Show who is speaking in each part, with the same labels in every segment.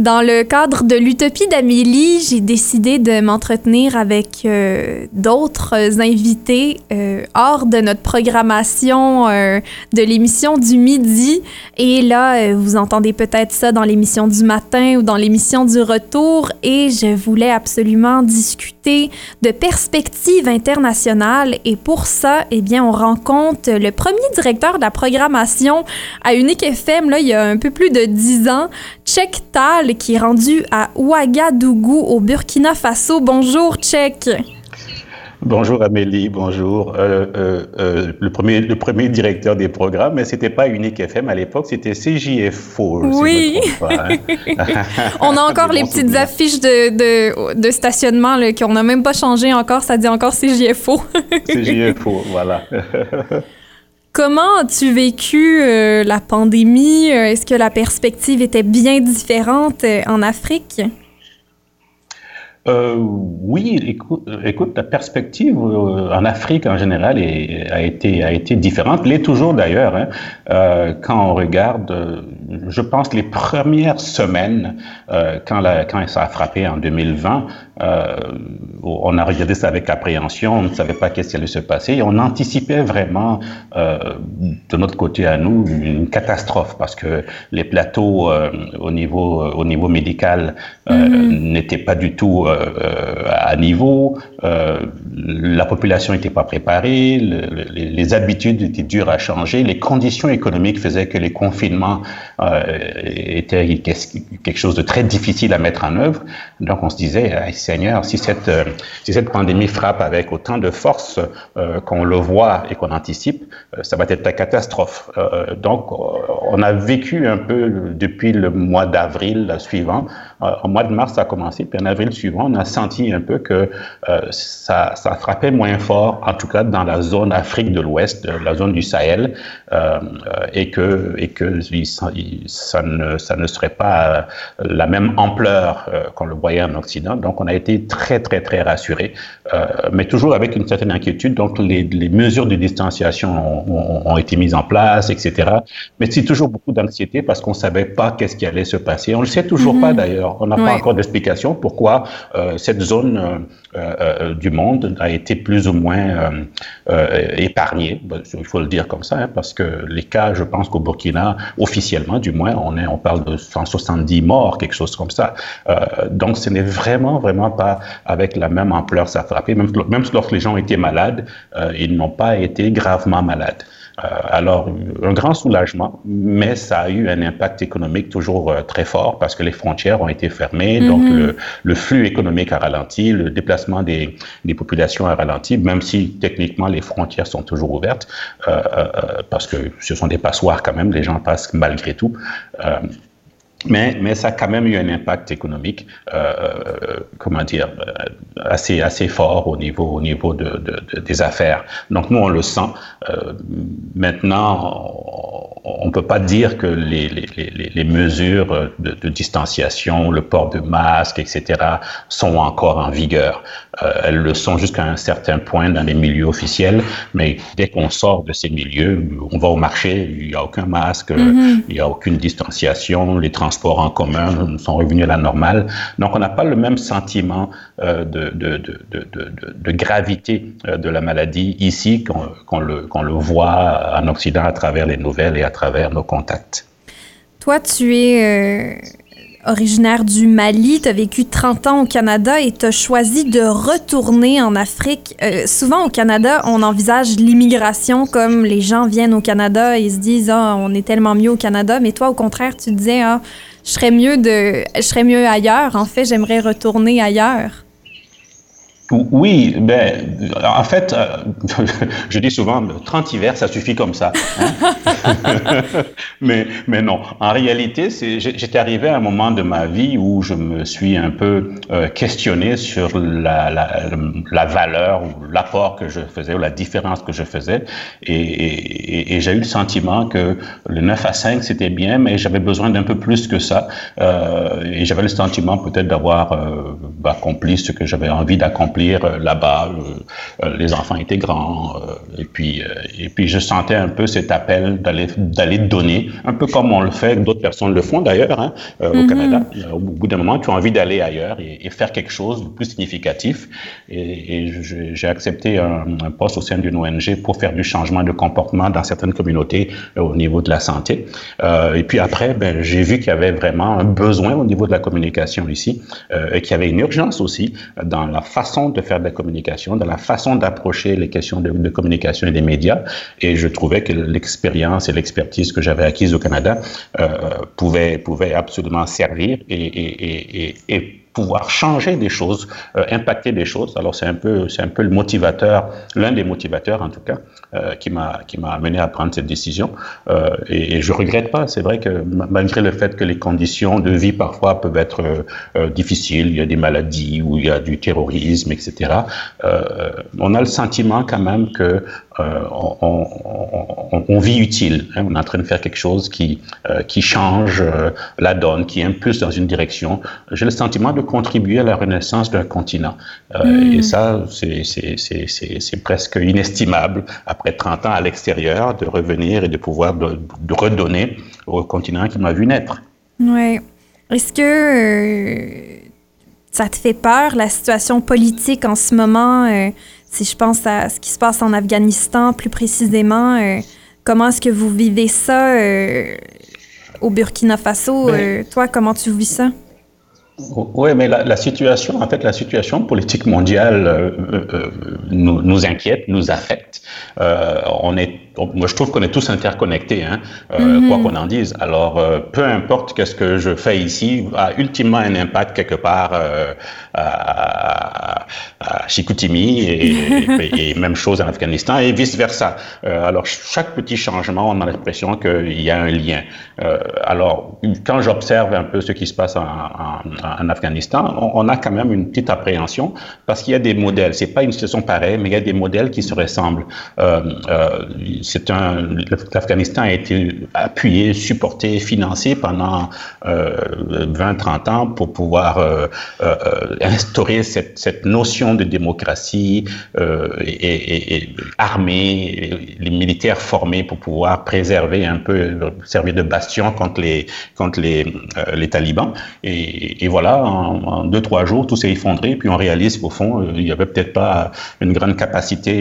Speaker 1: Dans le cadre de l'Utopie d'Amélie, j'ai décidé de m'entretenir avec euh, d'autres invités euh, hors de notre programmation euh, de l'émission du midi. Et là, vous entendez peut-être ça dans l'émission du matin ou dans l'émission du retour. Et je voulais absolument discuter de perspectives internationales. Et pour ça, eh bien, on rencontre le premier directeur de la programmation à Unique FM, là, il y a un peu plus de dix ans, Check Tal, qui est rendu à Ouagadougou, au Burkina Faso. Bonjour, Check.
Speaker 2: Bonjour Amélie, bonjour. Euh, euh, euh, le, premier, le premier directeur des programmes, mais c'était pas Unique FM à l'époque, c'était CJFO.
Speaker 1: Oui. Hein. on a encore les petites affiches de, de, de stationnement qu'on n'a même pas changé encore, ça dit encore CJFO.
Speaker 2: CJFO, voilà.
Speaker 1: Comment as-tu vécu la pandémie? Est-ce que la perspective était bien différente en Afrique?
Speaker 2: Euh, oui, écoute, écoute, la perspective euh, en Afrique en général est, a, été, a été différente, l'est toujours d'ailleurs. Hein, euh, quand on regarde, euh, je pense, les premières semaines, euh, quand, la, quand ça a frappé en 2020, on a regardé ça avec appréhension, on ne savait pas qu'est-ce qui allait se passer, et on anticipait vraiment, de notre côté à nous, une catastrophe, parce que les plateaux au, niveau, au niveau médical mm-hmm. n'étaient pas du tout euh, à niveau, euh, la population n'était pas préparée, les, habitudes étaient dures à changer, les conditions économiques faisaient que les confinements euh, étaient quelque chose de très difficile à mettre en œuvre. Donc on se disait, Seigneur, si cette, si cette pandémie frappe avec autant de force qu'on le voit et qu'on anticipe, ça va être la catastrophe. donc on a vécu un peu depuis le mois d'avril suivant, au mois de mars ça a commencé, puis en avril suivant, on a senti un peu que euh, ça, ça, frappait moins fort, en tout cas dans la zone Afrique de l'Ouest, la zone du Sahel, euh, et que, et que ça, ne, ça ne serait pas la même ampleur euh, qu'on le voyait en Occident. Donc on a été très, très, très rassurés, euh, mais toujours avec une certaine inquiétude. Donc les, les mesures de distanciation ont, ont, été mises en place, etc. Mais c'est toujours beaucoup d'anxiété parce qu'on ne savait pas qu'est-ce qui allait se passer. On ne le sait toujours pas mm-hmm. d'ailleurs. On n'a pas encore d'explication pourquoi euh, cette zone euh, euh, du monde a été plus ou moins épargnée. Il faut le dire comme ça, hein, parce que les cas, je pense qu'au Burkina, officiellement du moins, on, est, on parle de 170 morts, quelque chose comme ça. donc ce n'est vraiment, vraiment pas avec la même ampleur ça a frappé. Même, même lorsque les gens étaient malades, ils n'ont pas été gravement malades. Euh, alors, un grand soulagement, mais ça a eu un impact économique toujours euh, très fort parce que les frontières ont été fermées, donc mhm. le, le, flux économique a ralenti, le déplacement des, des, populations a ralenti, même si techniquement les frontières sont toujours ouvertes, euh, euh parce que ce sont des passoires quand même, les gens passent malgré tout. Euh, mais, mais ça a quand même eu un impact économique, euh, comment dire, assez, assez fort au niveau, au niveau de, de, des affaires. Donc nous, on le sent. Euh, maintenant, on ne peut pas dire que les, les, les mesures de, distanciation, le port de masque, etc., sont encore en vigueur. Euh, elles le sont jusqu'à un certain point dans les milieux officiels, mais dès qu'on sort de ces milieux, on va au marché, il n'y a aucun masque, mm-hmm. il n'y a aucune distanciation, les transports en commun sont revenus à la normale. Donc on n'a pas le même sentiment euh, de, de, de, gravité euh, de la maladie ici qu'on le, le voit en Occident à travers les nouvelles et à travers nos contacts.
Speaker 1: Toi, tu es euh, originaire du Mali, tu as vécu 30 ans au Canada et tu as choisi de retourner en Afrique. souvent au Canada, on envisage l'immigration comme les gens viennent au Canada et se disent ah, on est tellement mieux au Canada, mais toi au contraire, tu disais ah, je serais mieux de je serais mieux ailleurs. En fait, j'aimerais retourner ailleurs.
Speaker 2: Oui, ben, en fait, euh, je dis souvent, 30 hivers, ça suffit comme ça. Hein. mais, mais non, en réalité, j'étais arrivé à un moment de ma vie où je me suis un peu euh, questionné sur la, la, valeur ou l'apport que je faisais ou la différence que je faisais. Et j'ai eu le sentiment que le 9 à 5, c'était bien, mais j'avais besoin d'un peu plus que ça. Euh, et j'avais le sentiment peut-être d'avoir euh, accompli ce que j'avais envie d'accomplir remplir là-bas. les enfants étaient grands. et, puis, et puis, je sentais un peu cet appel d'aller donner, un peu comme on le fait, d'autres personnes le font d'ailleurs hein, au mm-hmm. Canada. Au bout d'un moment, tu as envie d'aller ailleurs et, faire quelque chose de plus significatif. Et, j'ai accepté un, un, poste au sein d'une ONG pour faire du changement de comportement dans certaines communautés au niveau de la santé. et puis après, ben, j'ai vu qu'il y avait vraiment un besoin au niveau de la communication ici euh, et qu'il y avait une urgence aussi dans la façon de faire de la communication, dans la façon d'approcher les questions de, communication et des médias. Et je trouvais que l'expérience et l'expertise que j'avais acquise au Canada euh, pouvaient, pouvaient absolument servir et pouvoir changer des choses, euh, impacter des choses. Alors c'est un peu, c'est un peu le motivateur, l'un des motivateurs en tout cas, euh, qui m'a qui m'a amené à prendre cette décision. Euh, et, et, je regrette pas. C'est vrai que malgré le fait que les conditions de vie parfois peuvent être euh, difficiles, il y a des maladies ou il y a du terrorisme, etc. on a le sentiment quand même que on, on, on, vit utile. Hein. On est en train de faire quelque chose qui qui change la donne, qui impulse dans une direction. J'ai le sentiment de contribuer à la renaissance d'un continent. Et hmm. ça, c'est presque inestimable après après 30 ans à l'extérieur, de revenir et de pouvoir de, redonner au continent qui m'a vu naître.
Speaker 1: Oui. Est-ce que euh, ça te fait peur, la situation politique en ce moment, euh, si je pense à ce qui se passe en Afghanistan plus précisément, euh, comment est-ce que vous vivez ça au Burkina Faso? Ben toi, comment tu vis ça?
Speaker 2: Oui, mais la, situation, en fait, la situation politique mondiale nous, nous, inquiète, nous affecte. on est moi, je trouve qu'on est tous interconnectés, hein, euh, mhm. quoi qu'on en dise. Alors, euh, peu importe qu'est-ce que je fais ici, a ultimement un impact quelque part euh, à, à, Chicoutimi et, même chose en Afghanistan et vice versa. Euh, alors, chaque petit changement, on a l'impression qu'il y a un lien. Euh, alors, quand j'observe un peu ce qui se passe en, Afghanistan, on, a quand même une petite appréhension parce qu'il y a des modèles. C'est pas une situation pareille, mais il y a des modèles qui se ressemblent c'est un, l'Afghanistan a été appuyé, supporté, financé pendant euh, 20-30 ans pour pouvoir euh, euh, instaurer cette, cette, notion de démocratie euh, et, et, armée, les militaires formés pour pouvoir préserver un peu, servir de bastion contre les, contre les, euh, les talibans. Et, voilà, en, deux, trois jours, tout s'est effondré, puis on réalise qu'au fond, il n'y avait peut-être pas une grande capacité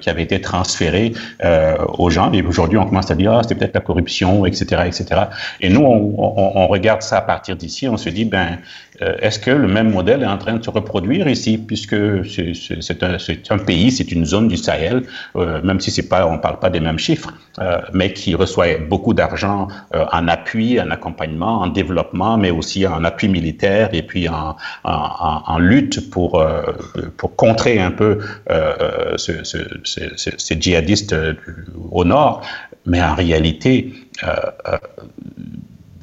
Speaker 2: qui avait été transférée euh, aux gens. Et aujourd'hui, on commence à dire, ah, c'est peut-être la corruption, etc., etc. Et nous, on, regarde ça à partir d'ici, on se dit, ben, euh, est-ce que le même modèle est en train de se reproduire ici, puisque c'est un, pays, c'est une zone du Sahel, euh, même si pas, on parle pas des mêmes chiffres, euh, mais qui reçoit beaucoup d'argent euh, en appui, en accompagnement, en développement, mais aussi en appui militaire et puis en, lutte pour euh, pour contrer un peu ce, ce, ce, ces djihadistes au nord. Mais en réalité,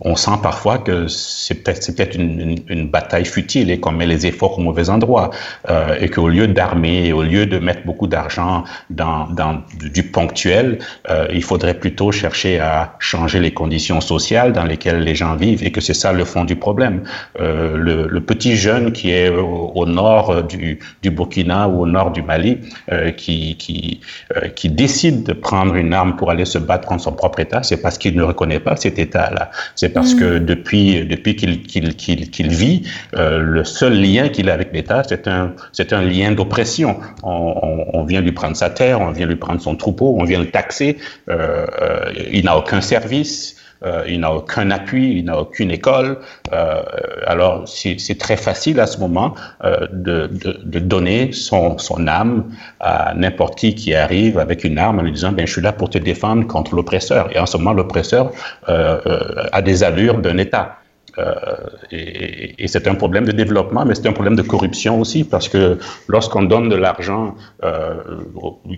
Speaker 2: on sent parfois que c'est peut-être peut-être une, une, une, bataille futile et qu'on met les efforts au mauvais endroit euh, et qu'au lieu d'armer, au lieu de mettre beaucoup d'argent dans, dans du ponctuel, euh, il faudrait plutôt chercher à changer les conditions sociales dans lesquelles les gens vivent et que c'est ça le fond du problème. Euh, le, le, petit jeune qui est au, nord du, du, Burkina ou au nord du Mali euh, qui qui euh, qui décide de prendre une arme pour aller se battre contre son propre État, c'est parce qu'il ne reconnaît pas cet État-là. Parce que mm. depuis, depuis qu'il qu'il qu'il vit, euh, le seul lien qu'il a avec l'État, c'est un, c'est un lien d'oppression. On, on, on, vient lui prendre sa terre, on vient lui prendre son troupeau, on vient le taxer, euh, euh, il n'a aucun service. Euh, il n'a aucun appui, il n'a aucune école. Euh, alors, c'est très facile à ce moment euh, de, de, de, donner son, son âme à n'importe qui qui arrive avec une arme en lui disant, ben, je suis là pour te défendre contre l'oppresseur. Et en ce moment, l'oppresseur euh, euh, a des allures d'un État. Euh, et, et c'est un problème de développement, mais c'est un problème de corruption aussi, parce que lorsqu'on donne de l'argent, euh,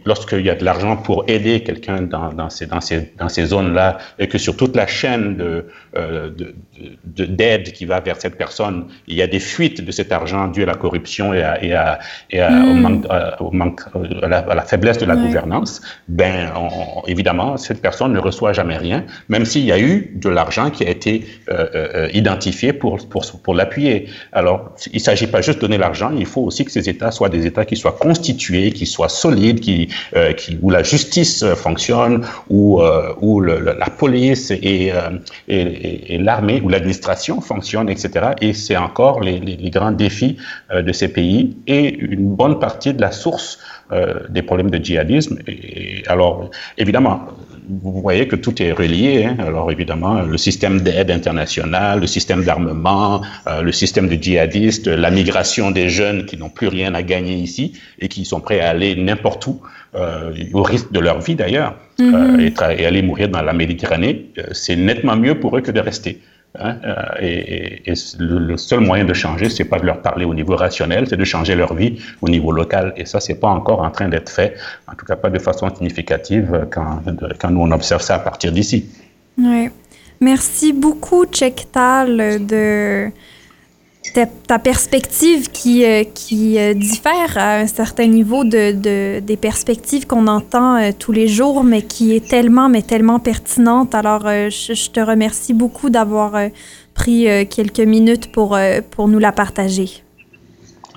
Speaker 2: lorsqu'il y a de l'argent pour aider quelqu'un dans, dans, ces, dans, ces, dans ces zones-là, et que sur toute la chaîne de, euh, de, d'aide qui va vers cette personne, il y a des fuites de cet argent dû à la corruption et à, et à, et à, mmh. au manque, au manque à, la, à, la, faiblesse de la ouais. gouvernance, ben on, évidemment, cette personne ne reçoit jamais rien, même s'il y a eu de l'argent qui a été euh, identifié pour, pour, pour l'appuyer. Alors, il ne s'agit pas juste de donner l'argent, il faut aussi que ces États soient des États qui soient constitués, qui soient solides, qui, euh, qui, où la justice fonctionne, où, euh, où la police et, euh, et, l'armée ou l'administration fonctionnent, etc. Et c'est encore les, les, les, grands défis de ces pays et une bonne partie de la source des problèmes de djihadisme. Et, alors, évidemment, vous voyez que tout est relié. Hein. Alors évidemment, le système d'aide internationale, le système d'armement, euh, le système de djihadistes, la migration des jeunes qui n'ont plus rien à gagner ici et qui sont prêts à aller n'importe où, euh, au risque de leur vie d'ailleurs, mm-hmm. euh, et, et, aller mourir dans la Méditerranée, euh, c'est nettement mieux pour eux que de rester. Hein, euh, et, le, seul moyen de changer, c'est pas de leur parler au niveau rationnel, c'est de changer leur vie au niveau local. Et ça, c'est pas encore en train d'être fait, en tout cas pas de façon significative quand, quand nous on observe ça à partir d'ici.
Speaker 1: Oui. Merci beaucoup, Chektal, de ta, ta, perspective qui, euh, qui euh, diffère à un certain niveau de, de des perspectives qu'on entend euh, tous les jours, mais qui est tellement, mais tellement pertinente. Alors, je, je, te remercie beaucoup d'avoir pris quelques minutes pour, pour nous la partager.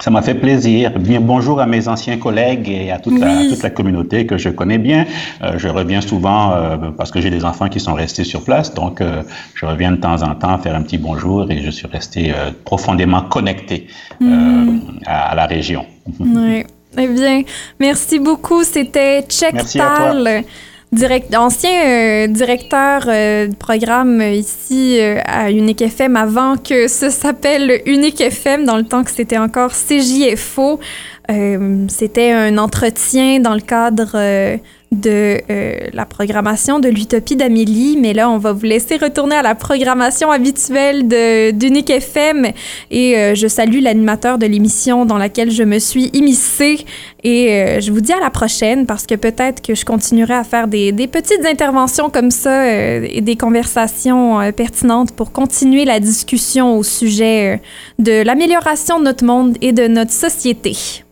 Speaker 2: Ça m'a fait plaisir. Bien, bonjour à mes anciens collègues et à toute, oui. la, toute la communauté que je connais bien. Euh, je reviens souvent euh, parce que j'ai des enfants qui sont restés sur place, donc euh, je reviens de temps en temps faire un petit bonjour et je suis resté profondément connecté mm. à, à, la région.
Speaker 1: Oui. Eh bien, merci beaucoup. C'était Check Tal direct, ancien euh, directeur euh, de programme ici euh, à Unique FM avant que ça s'appelle Unique FM, dans le temps que c'était encore CJFO. c'était un entretien dans le cadre de euh, la programmation de l'Utopie d'Amélie, mais là, on va vous laisser retourner à la programmation habituelle d'Unique FM et euh, je salue l'animateur de l'émission dans laquelle je me suis immiscée et euh, je vous dis à la prochaine parce que peut-être que je continuerai à faire des, des petites interventions comme ça et des conversations pertinentes pour continuer la discussion au sujet de l'amélioration de notre monde et de notre société.